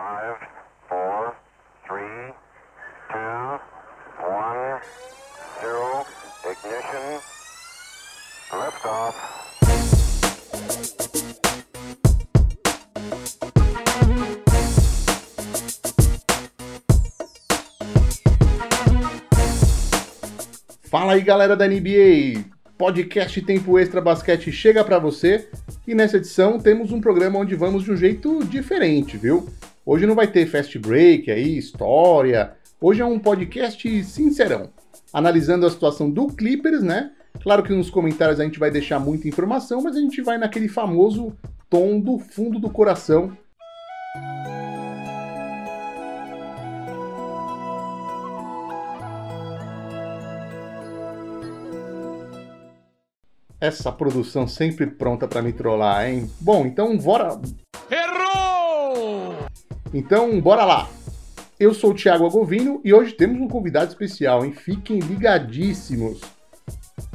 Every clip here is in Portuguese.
Five, four, three, two, one, zero, ignition, liftoff. Fala aí galera da NBA! Podcast Tempo Extra Basquete chega pra você e nessa edição temos um programa onde vamos de um jeito diferente, viu? Hoje não vai ter fast break aí, história. Hoje é um podcast sincerão, analisando a situação do Clippers, né? Claro que nos comentários a gente vai deixar muita informação, mas a gente vai naquele famoso tom do fundo do coração Essa produção sempre pronta pra me trollar, hein? Bom, então bora. Então, bora lá! Eu sou o Thiago Agovino e hoje temos um convidado especial, hein? Fiquem ligadíssimos!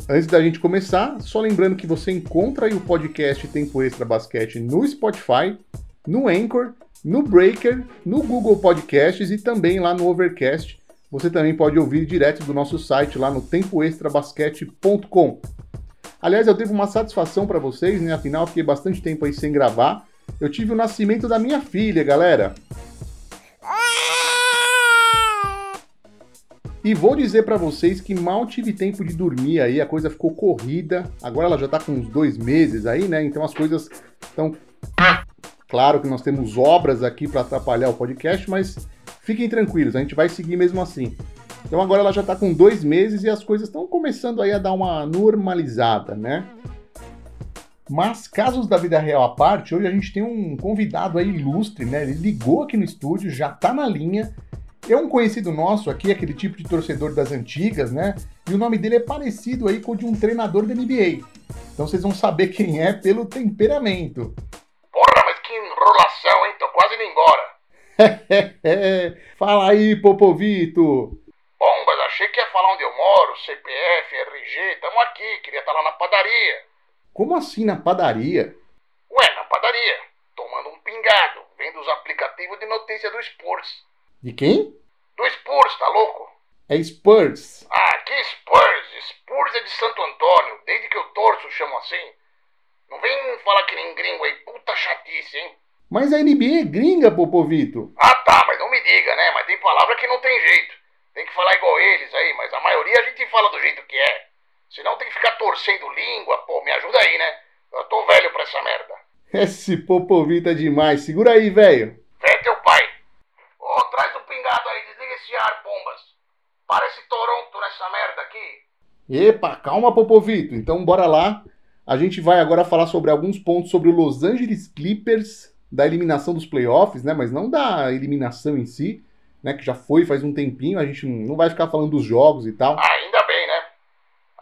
Antes da gente começar, só lembrando que você encontra o podcast Tempo Extra Basquete no Spotify, no Anchor, no Breaker, no Google Podcasts e também lá no Overcast. Você também pode ouvir direto do nosso site lá no tempoextrabasquete.com. Aliás, eu devo uma satisfação para vocês, né? Afinal, fiquei bastante tempo aí sem gravar. Eu tive o nascimento da minha filha, galera. E vou dizer para vocês que mal tive tempo de dormir aí, a coisa ficou corrida. Agora ela já tá com uns dois meses aí, né? Então as coisas estão. Claro que nós temos obras aqui para atrapalhar o podcast, mas fiquem tranquilos, a gente vai seguir mesmo assim. Então agora ela já está com dois meses e as coisas estão começando aí a dar uma normalizada, né? Mas casos da vida real à parte, hoje a gente tem um convidado aí ilustre, né? Ele ligou aqui no estúdio, já tá na linha. É um conhecido nosso aqui, aquele tipo de torcedor das antigas, né? E o nome dele é parecido aí com o de um treinador da NBA. Então vocês vão saber quem é pelo temperamento. Porra, mas que enrolação, hein? Tô quase indo embora. Fala aí, Popovito! Bombas, achei que ia falar onde eu moro, CPF, RG, tamo aqui, queria estar lá na padaria. Como assim na padaria? Ué, na padaria, tomando um pingado, vendo os aplicativos de notícia do Spurs. De quem? Do Spurs, tá louco? É Spurs. Ah, que Spurs? Spurs é de Santo Antônio, desde que eu torço chamo assim. Não vem falar que nem gringo aí, puta chatice, hein? Mas a NBA é gringa, Popovito. Ah tá, mas não me diga, né? Mas tem palavra que não tem jeito. Tem que falar igual eles aí, mas a maioria a gente fala do jeito que é. Senão tem que ficar torcendo língua, pô, me ajuda aí, né? Eu tô velho pra essa merda. Esse Popovito é demais. Segura aí, velho. Vê teu pai. Ô, traz aí, desliga esse ar, pombas. Parece Toronto nessa merda aqui. Epa, calma, Popovito. Então bora lá. A gente vai agora falar sobre alguns pontos sobre o Los Angeles Clippers, da eliminação dos playoffs, né? Mas não da eliminação em si, né? Que já foi faz um tempinho. A gente não vai ficar falando dos jogos e tal. Ainda bem, né?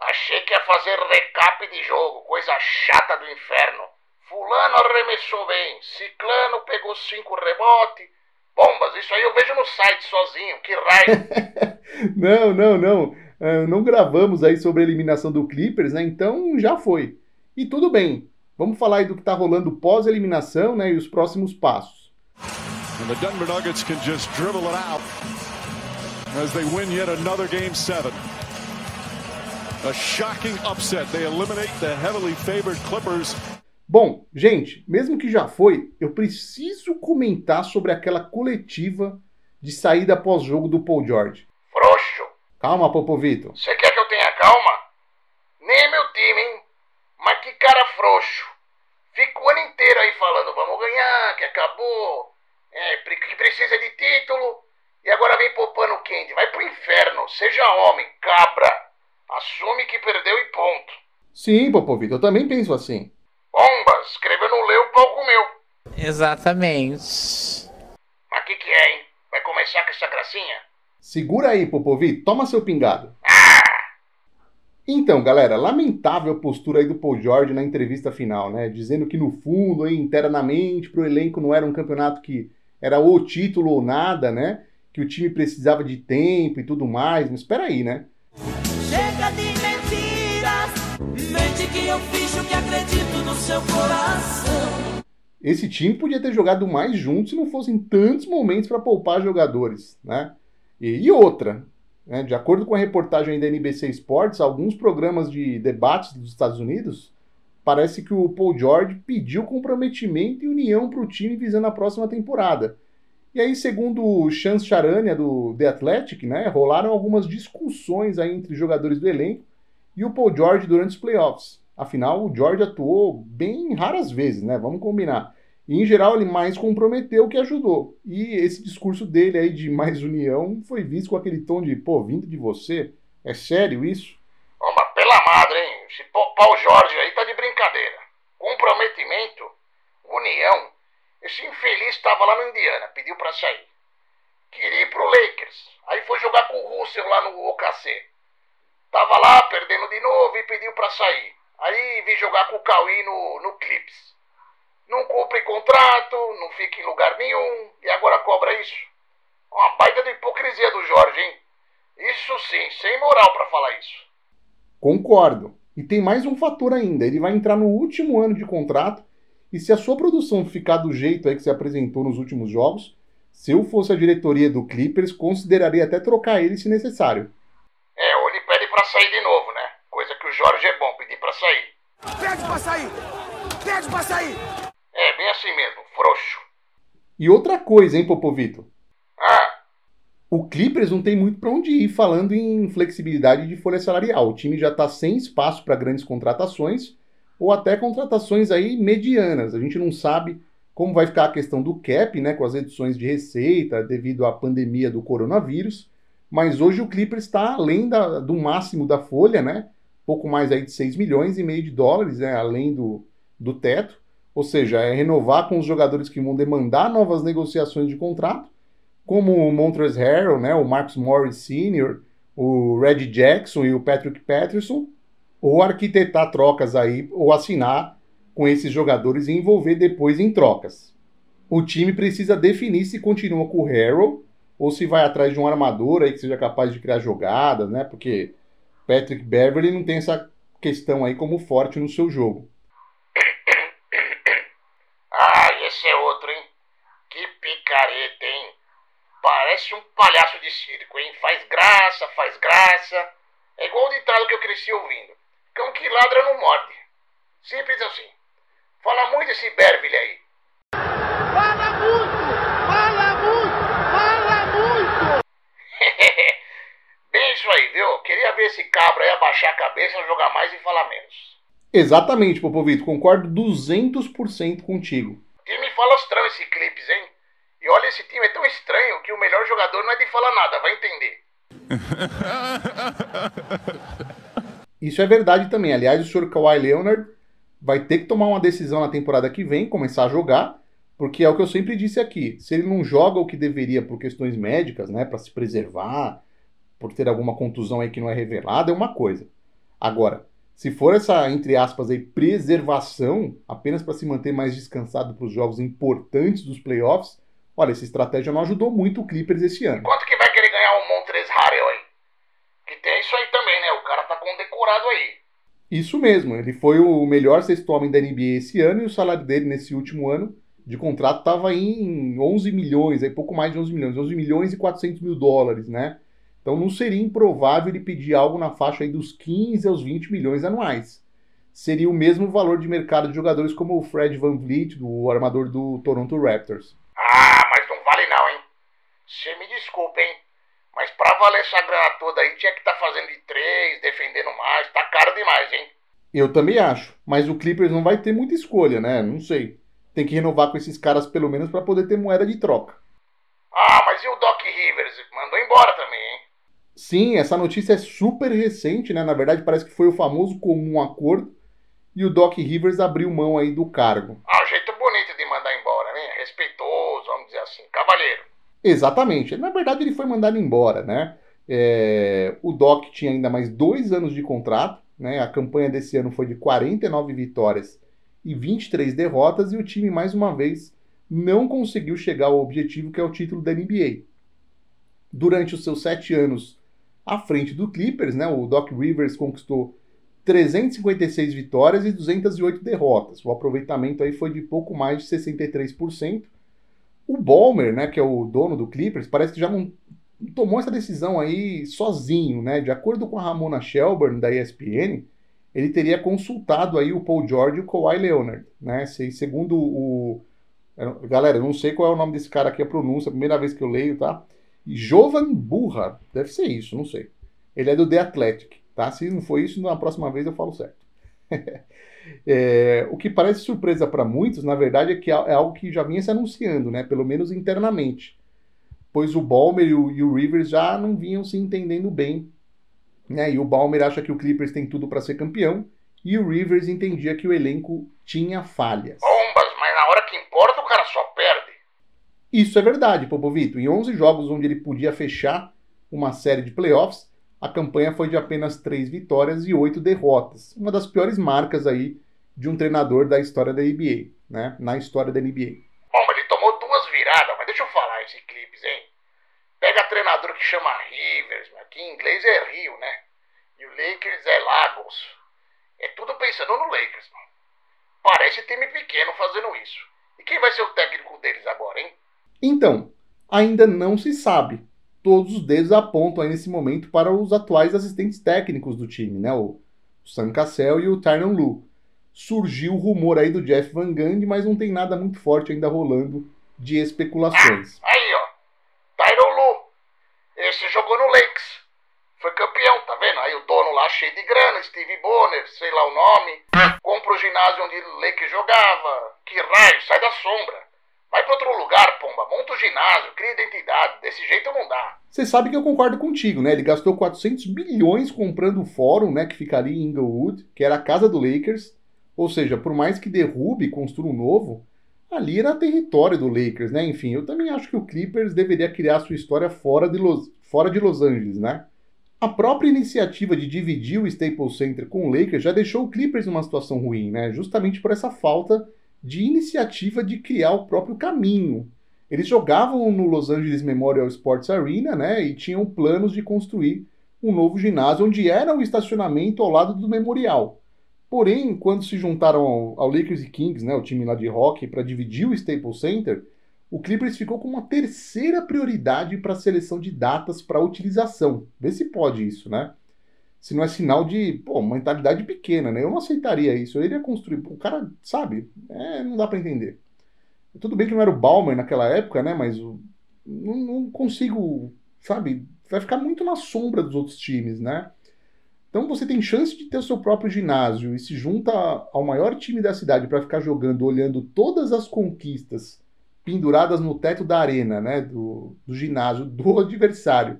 Achei que ia fazer recap de jogo, coisa chata do inferno. Fulano arremessou bem, Ciclano pegou cinco rebotes. Bombas, isso aí eu vejo no site sozinho, que raio. não, não, não. Uh, não gravamos aí sobre a eliminação do Clippers, né? Então já foi. E tudo bem. Vamos falar aí do que tá rolando pós-eliminação, né? E os próximos passos. And the Denver Nuggets can just dribble it out as they win yet another game seven. A shocking upset. They eliminate the heavily favored Clippers. Bom, gente, mesmo que já foi, eu preciso comentar sobre aquela coletiva de saída pós-jogo do Paul George. Frouxo. Calma, Popovito. Você quer que eu tenha calma? Nem meu time, hein? Mas que cara frouxo. Fica o ano inteiro aí falando, vamos ganhar, que acabou, é, que precisa de título, e agora vem poupando o Candy. Vai pro inferno, seja homem, cabra. Assume que perdeu e ponto. Sim, Popovito, eu também penso assim. Bomba, escreveu no leu, o pau comeu. Exatamente. Mas que que é, hein? Vai começar com essa gracinha? Segura aí, Popovito, toma seu pingado. Então, galera, lamentável a postura aí do Paul George na entrevista final, né? Dizendo que no fundo, aí, internamente, pro elenco não era um campeonato que era ou título ou nada, né? Que o time precisava de tempo e tudo mais. Mas espera aí, né? Chega de mentiras, mente que eu fiz o que acredito no seu coração. esse time podia ter jogado mais junto se não fossem tantos momentos para poupar jogadores, né? E, e outra, né? de acordo com a reportagem da NBC Sports, alguns programas de debates dos Estados Unidos parece que o Paul George pediu comprometimento e união para o time visando a próxima temporada. E aí, segundo o Chance Charania do The Athletic, né, rolaram algumas discussões aí entre jogadores do elenco e o Paul George durante os playoffs. Afinal, o George atuou bem raras vezes, né? Vamos combinar. E, em geral, ele mais comprometeu que ajudou. E esse discurso dele aí de mais união foi visto com aquele tom de, pô, vindo de você? É sério isso? Ô, mas pela madre, hein? Esse Paul Jorge aí tá de brincadeira. Comprometimento, união. Esse infeliz estava lá no Indiana, pediu para sair. Queria ir pro Lakers. Aí foi jogar com o Russell lá no OKC. Tava lá perdendo de novo e pediu para sair. Aí vim jogar com o Cauê no, no Clips. Não cumpre contrato, não fica em lugar nenhum e agora cobra isso. Uma baita de hipocrisia do Jorge, hein? Isso sim, sem moral para falar isso. Concordo. E tem mais um fator ainda. Ele vai entrar no último ano de contrato e se a sua produção ficar do jeito aí que se apresentou nos últimos jogos, se eu fosse a diretoria do Clippers, consideraria até trocar ele se necessário. É, ou ele pede para sair de novo, né? Coisa que o Jorge é bom, pedir para sair. Pede pra sair! Pede pra sair! É, bem assim mesmo, frouxo. E outra coisa, hein, Popovito? Ah, O Clippers não tem muito para onde ir falando em flexibilidade de folha salarial. O time já está sem espaço para grandes contratações ou até contratações aí medianas. A gente não sabe como vai ficar a questão do cap, né, com as reduções de receita devido à pandemia do coronavírus. Mas hoje o Clippers está além da- do máximo da folha, né? Pouco mais aí de 6 milhões e meio de dólares, né, além do, do teto. Ou seja, é renovar com os jogadores que vão demandar novas negociações de contrato como o Montrezl Harrell, né, o Marcus Morris Sr., o Reggie Jackson e o Patrick Patterson, ou arquitetar trocas aí, ou assinar com esses jogadores e envolver depois em trocas. O time precisa definir se continua com o Harrell ou se vai atrás de um armador aí que seja capaz de criar jogadas, né? Porque Patrick Beverly não tem essa questão aí como forte no seu jogo. ah, esse é outro, hein? Que picareta, hein? Parece um palhaço de circo, hein? Faz graça, faz graça. É igual o ditado que eu cresci ouvindo. Cão que ladra não morde. Simples assim. Fala muito esse Beverly aí. Fala muito! Fala muito! Fala muito! Bem isso aí, viu? Queria ver esse cabra aí abaixar a cabeça, jogar mais e falar menos. Exatamente, Popovito, concordo 200% contigo. Time falastrão esse Clips, hein? E olha, esse time é tão estranho que o melhor jogador não é de falar nada, vai entender. Isso é verdade também. Aliás, o Sr. Kawhi Leonard vai ter que tomar uma decisão na temporada que vem, começar a jogar, porque é o que eu sempre disse aqui. Se ele não joga o que deveria por questões médicas, né, para se preservar, por ter alguma contusão aí que não é revelada, é uma coisa. Agora, se for essa, entre aspas, aí, preservação, apenas para se manter mais descansado para os jogos importantes dos playoffs, olha, essa estratégia não ajudou muito o Clippers esse ano. Quanto que vai querer ganhar o Montres Harrell aí? Que tem isso aí também, né? O cara tá condecorado aí. Isso mesmo, ele foi o melhor sexto homem da NBA esse ano e o salário dele nesse último ano de contrato estava em 11 milhões, aí pouco mais de 11 milhões, 11 milhões e 400 mil dólares, né? Então não seria improvável ele pedir algo na faixa aí dos 15 aos 20 milhões anuais. Seria o mesmo valor de mercado de jogadores como o Fred Van Vliet, do armador do Toronto Raptors. Ah, mas não vale não, hein? Você me desculpa, hein? Mas pra valer essa grana toda aí tinha que estar fazendo de três, defendendo mais. Tá caro demais, hein? Eu também acho, mas o Clippers não vai ter muita escolha, né? Não sei. Tem que renovar com esses caras pelo menos para poder ter moeda de troca. Ah, mas e o Doc Rivers? Mandou embora também, hein? Sim, essa notícia é super recente, né? Na verdade, parece que foi o famoso comum acordo e o Doc Rivers abriu mão aí do cargo. Ah, um jeito bonito de mandar embora, né? Respeitoso, vamos dizer assim. Cavalheiro. Exatamente. Na verdade, ele foi mandado embora, né? É, O Doc tinha ainda mais dois anos de contrato, né? A campanha desse ano foi de 49 vitórias e 23 derrotas e o time, mais uma vez, não conseguiu chegar ao objetivo que é o título da NBA. Durante os seus sete anos à frente do Clippers, né? O Doc Rivers conquistou 356 vitórias e 208 derrotas. O aproveitamento aí foi de pouco mais de 63%. O Balmer, né, que é o dono do Clippers, parece que já não tomou essa decisão aí sozinho, né? De acordo com a Ramona Shelburne da ESPN, ele teria consultado aí o Paul George e o Kawhi Leonard, né? Se, segundo o galera, eu não sei qual é o nome desse cara aqui a pronúncia, primeira vez que eu leio, tá? Jovan Burra, deve ser isso, não sei. Ele é do The Athletic, tá? Se não for isso, na próxima vez eu falo certo. é, o que parece surpresa para muitos, na verdade, é que é algo que já vinha se anunciando, né? Pelo menos internamente. Pois o Balmer e o, e o Rivers já não vinham se entendendo bem né? E o Balmer acha que o Clippers tem tudo para ser campeão e o Rivers entendia que o elenco tinha falhas. Bombas, mas na hora que importa o cara só perde. Isso é verdade, Popovito. Em 11 jogos onde ele podia fechar uma série de playoffs, a campanha foi de apenas 3 vitórias e 8 derrotas. Uma das piores marcas aí de um treinador da história da NBA, né? Na história da NBA. Bom, ele tomou duas viradas, mas deixa eu falar esse Clippers, hein? Pega treinador que chama Rivers, aqui em inglês é Rio, né? E o Lakers é Lagos. É tudo pensando no Lakers, mano. Parece time pequeno fazendo isso. E quem vai ser o técnico deles agora, hein? Então, ainda não se sabe. Todos os dedos apontam aí nesse momento para os atuais assistentes técnicos do time, né? O Sam Cassell e o Tyron Lu. Surgiu o rumor aí do Jeff Van Gundy, mas não tem nada muito forte ainda rolando de especulações. Ah, aí, ó. Tyron Lu. Esse jogou no Lakers. Foi campeão, tá vendo? Aí o dono lá cheio de grana, Steve Bonner, sei lá o nome. Compra o ginásio onde o Lakers jogava. Que raio, sai da sombra. Vai pra outro lugar, pomba. Monta o ginásio, cria identidade. Desse jeito não dá. Você sabe que eu concordo contigo, né? Ele gastou 400 milhões comprando o fórum, né? Que fica ali em Inglewood, que era a casa do Lakers. Ou seja, por mais que derrube e construa um novo, ali era território do Lakers, né? Enfim, eu também acho que o Clippers deveria criar sua história fora de Los, fora de Los Angeles, né? A própria iniciativa de dividir o Staples Center com o Lakers já deixou o Clippers numa situação ruim, né? Justamente por essa falta de iniciativa de criar o próprio caminho. Eles jogavam no Los Angeles Memorial Sports Arena, né? E tinham planos de construir um novo ginásio onde era o estacionamento ao lado do Memorial. Porém, quando se juntaram ao, ao Lakers e Kings, né, o time lá de hockey, para dividir o Staples Center, o Clippers ficou com uma terceira prioridade para a seleção de datas para utilização. Vê se pode isso, né? Se não é sinal de, pô, mentalidade pequena, né? Eu não aceitaria isso. Eu iria construir. O cara, sabe? É, não dá para entender. Tudo bem que não era o Balmer naquela época, né? Mas o, não, não consigo, sabe? Vai ficar muito na sombra dos outros times, né? Então você tem chance de ter o seu próprio ginásio e se junta ao maior time da cidade para ficar jogando, olhando todas as conquistas penduradas no teto da arena, né, do, do ginásio do adversário.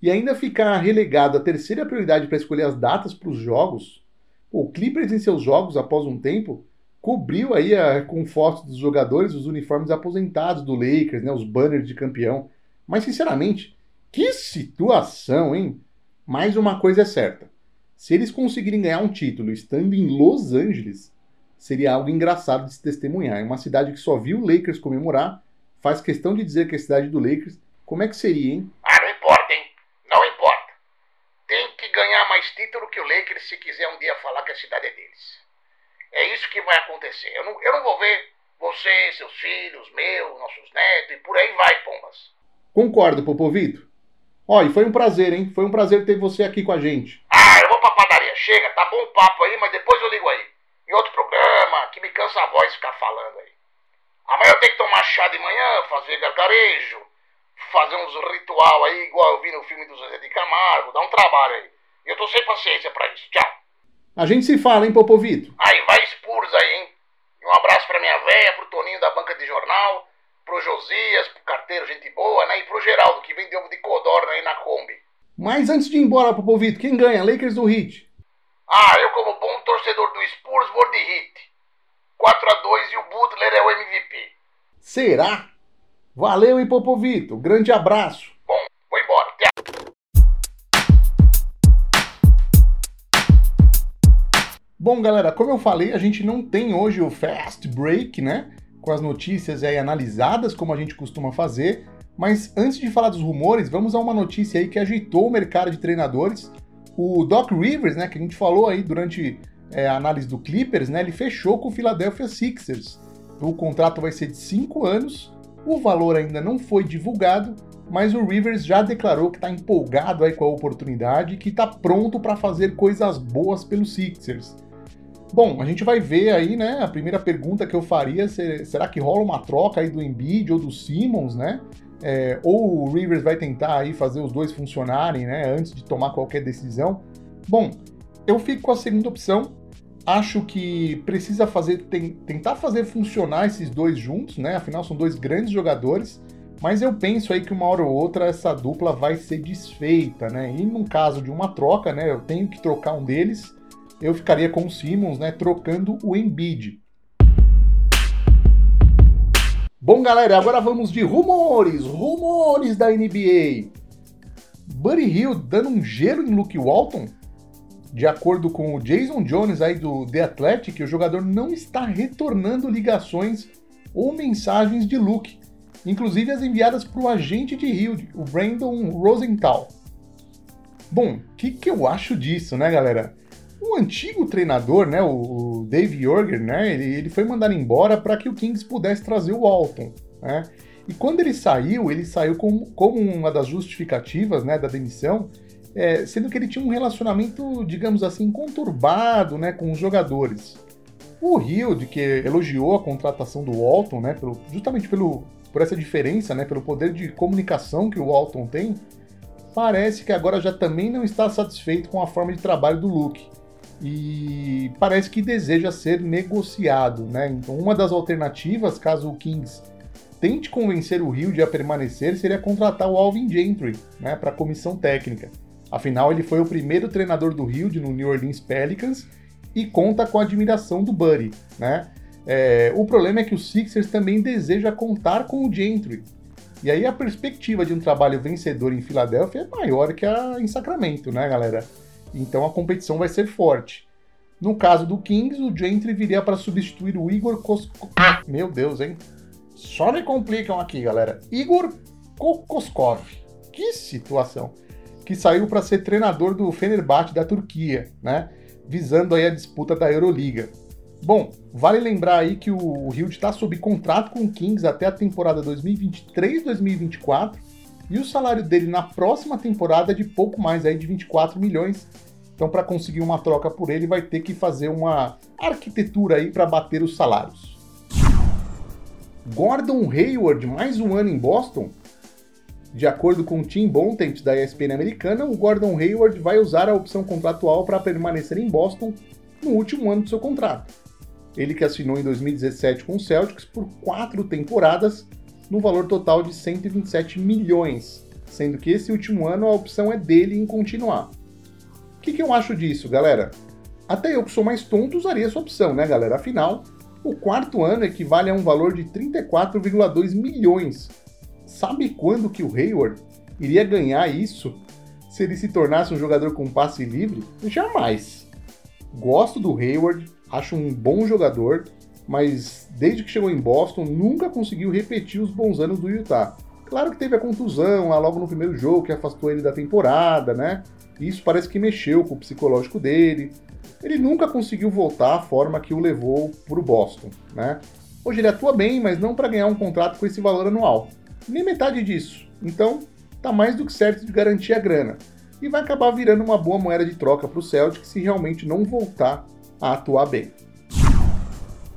E ainda ficar relegado à terceira prioridade para escolher as datas para os jogos. O Clippers em seus jogos, após um tempo, cobriu aí a, com fotos dos jogadores os uniformes aposentados do Lakers, né, os banners de campeão. Mas sinceramente, que situação, hein? Mais uma coisa é certa. Se eles conseguirem ganhar um título estando em Los Angeles, seria algo engraçado de se testemunhar. É uma cidade que só viu o Lakers comemorar, faz questão de dizer que é a cidade do Lakers. Como é que seria, hein? Ah, não importa, hein? Não importa. Tem que ganhar mais título que o Lakers se quiser um dia falar que a cidade é deles. É isso que vai acontecer. Eu não, eu não vou ver você, seus filhos, meus, nossos netos e por aí vai, pombas. Concordo, Popovito. Ó, e foi um prazer, hein? Foi um prazer ter você aqui com a gente. Ah, eu vou pra padaria. Chega, tá bom o papo aí, mas depois eu ligo aí. Em outro programa, que me cansa a voz ficar falando aí. Amanhã eu tenho que tomar chá de manhã, fazer gargarejo, fazer uns ritual aí, igual eu vi no filme do Zezé de Camargo, dá um trabalho aí. Eu tô sem paciência pra isso. Tchau. A gente se fala, hein, Popovito? Aí, vai Spurs aí, hein? E um abraço pra minha véia, pro Toninho da banca de jornal, pro Josias, pro carteiro, gente boa, né? E pro Geraldo, que vende ovo de codorna aí na Kombi. Mas antes de ir embora, Popovito, quem ganha? Lakers ou Heat? Ah, eu como bom torcedor do Spurs vou de Heat. 4 a 2 e o Butler é o MVP. Será? Valeu, hein, Popovito? Grande abraço. Bom, galera, como eu falei, a gente não tem hoje o Fast Break, né? Com as notícias aí analisadas, como a gente costuma fazer. Mas antes de falar dos rumores, vamos a uma notícia aí que agitou o mercado de treinadores O Doc Rivers, né, que a gente falou aí durante é, a análise do Clippers, né, ele fechou com o Philadelphia Sixers. O contrato vai ser de 5 anos, o valor ainda não foi divulgado, mas o Rivers já declarou que está empolgado aí com a oportunidade e que está pronto para fazer coisas boas pelos Sixers. Bom, a gente vai ver aí, né? A primeira pergunta que eu faria será que rola uma troca aí do Embiid ou do Simmons, né? É, ou o Rivers vai tentar aí fazer os dois funcionarem, né? Antes de tomar qualquer decisão. Bom, eu fico com a segunda opção. Acho que precisa fazer, tem, tentar fazer funcionar esses dois juntos, né? Afinal, são dois grandes jogadores. Mas eu penso aí que uma hora ou outra essa dupla vai ser desfeita, né? E no caso de uma troca, né? Eu tenho que trocar um deles eu ficaria com o Simmons, né, trocando o Embiid. Bom, galera, agora vamos de rumores, rumores da NBA. Buddy Hill dando um gelo em Luke Walton? De acordo com o Jason Jones aí do The Athletic, o jogador não está retornando ligações ou mensagens de Luke, inclusive as enviadas para o agente de Hill, o Brandon Rosenthal. Bom, o que, que eu acho disso, né, galera? O antigo treinador, né, o Dave Jorger, né, ele, ele foi mandado embora para que o Kings pudesse trazer o Walton, né? E quando ele saiu, ele saiu como, como uma das justificativas, né, da demissão, é, sendo que ele tinha um relacionamento, digamos assim, conturbado, né, com os jogadores. O Hild, que elogiou a contratação do Walton, né, pelo, justamente pelo, por essa diferença, né, pelo poder de comunicação que o Walton tem, parece que agora já também não está satisfeito com a forma de trabalho do Luke e parece que deseja ser negociado, né? Então, uma das alternativas, caso o Kings tente convencer o Rio de a permanecer, seria contratar o Alvin Gentry, né, para a comissão técnica. Afinal, ele foi o primeiro treinador do Rio no New Orleans Pelicans e conta com a admiração do Buddy, né? É, o problema é que o Sixers também deseja contar com o Gentry. E aí a perspectiva de um trabalho vencedor em Filadélfia é maior que a em Sacramento, né, galera? Então a competição vai ser forte. No caso do Kings, o Gentry viria para substituir o Igor Koskov. Meu Deus, hein? Só me complicam aqui, galera. Igor Kokoskov. Que situação. Que saiu para ser treinador do Fenerbahçe da Turquia, né? Visando aí a disputa da Euroliga. Bom, vale lembrar aí que o Hild está sob contrato com o Kings até a temporada 2023-2024 e o salário dele na próxima temporada é de pouco mais aí de 24 milhões. Então, para conseguir uma troca por ele, vai ter que fazer uma arquitetura aí para bater os salários. Gordon Hayward, mais um ano em Boston? De acordo com Tim Bontemps da ESPN americana, o Gordon Hayward vai usar a opção contratual para permanecer em Boston no último ano do seu contrato. Ele que assinou em 2017 com o Celtics por quatro temporadas no valor total de 127 milhões, sendo que esse último ano a opção é dele em continuar. O que, que eu acho disso, galera? Até eu que sou mais tonto usaria essa opção, né, galera? Afinal, o quarto ano equivale a um valor de 34,2 milhões. Sabe quando que o Hayward iria ganhar isso se ele se tornasse um jogador com passe livre? Jamais. Gosto do Hayward, acho um bom jogador, mas desde que chegou em Boston nunca conseguiu repetir os bons anos do Utah. Claro que teve a contusão lá logo no primeiro jogo que afastou ele da temporada, né? Isso parece que mexeu com o psicológico dele. Ele nunca conseguiu voltar à forma que o levou para o Boston, né? Hoje ele atua bem, mas não para ganhar um contrato com esse valor anual. Nem metade disso. Então, tá mais do que certo de garantir a grana. E vai acabar virando uma boa moeda de troca para o Celtic se realmente não voltar a atuar bem.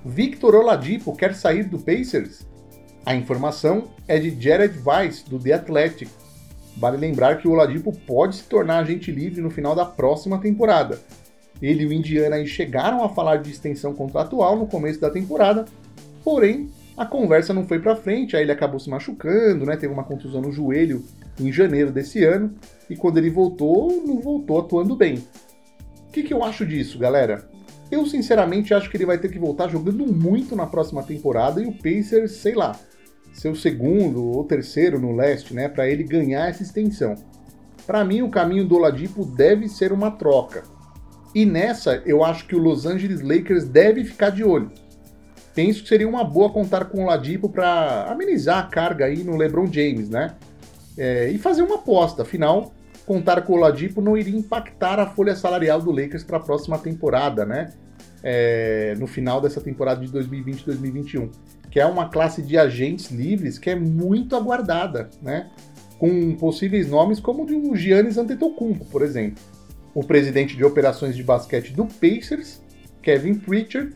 Victor Oladipo quer sair do Pacers? A informação é de Jared Weiss, do The Athletic. Vale lembrar que o Oladipo pode se tornar agente livre no final da próxima temporada. Ele e o Indiana chegaram a falar de extensão contratual no começo da temporada, porém a conversa não foi para frente, aí ele acabou se machucando, né? Teve uma contusão no joelho em janeiro desse ano, e quando ele voltou, não voltou atuando bem. O que, que eu acho disso, galera? Eu sinceramente acho que ele vai ter que voltar jogando muito na próxima temporada e o Pacers, sei lá, ser o segundo ou terceiro no leste, né, para ele ganhar essa extensão. Para mim, o caminho do Oladipo deve ser uma troca. E nessa, eu acho que o Los Angeles Lakers deve ficar de olho. Penso que seria uma boa contar com o Oladipo para amenizar a carga aí no LeBron James, né? É, e fazer uma aposta, afinal, contar com o Oladipo não iria impactar a folha salarial do Lakers para a próxima temporada, né? É, no final dessa temporada de 2020-2021, que é uma classe de agentes livres que é muito aguardada, né? Com possíveis nomes como o de Giannis Antetokounmpo, por exemplo. O presidente de operações de basquete do Pacers, Kevin Pritchard,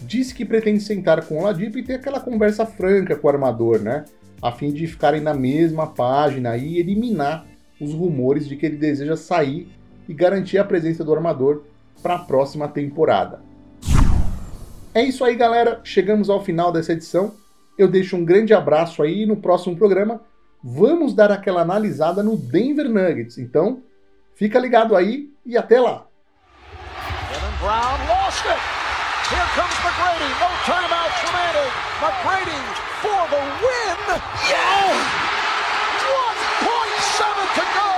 disse que pretende sentar com o Oladipo e ter aquela conversa franca com o armador, né? A fim de ficarem na mesma página e eliminar os rumores de que ele deseja sair e garantir a presença do armador para a próxima temporada. É isso aí, galera. Chegamos ao final dessa edição. Eu deixo um grande abraço aí e no próximo programa vamos dar aquela analisada no Denver Nuggets. Então, fica ligado aí e até lá. To go.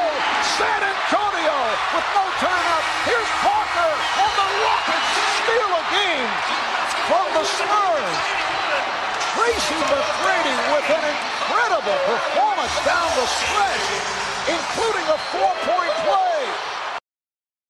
San Antonio with no timeout. Here's Parker and the Rockets steal a game from the Spurs. Tracy McGrady with an incredible performance down the stretch, including a four-point play.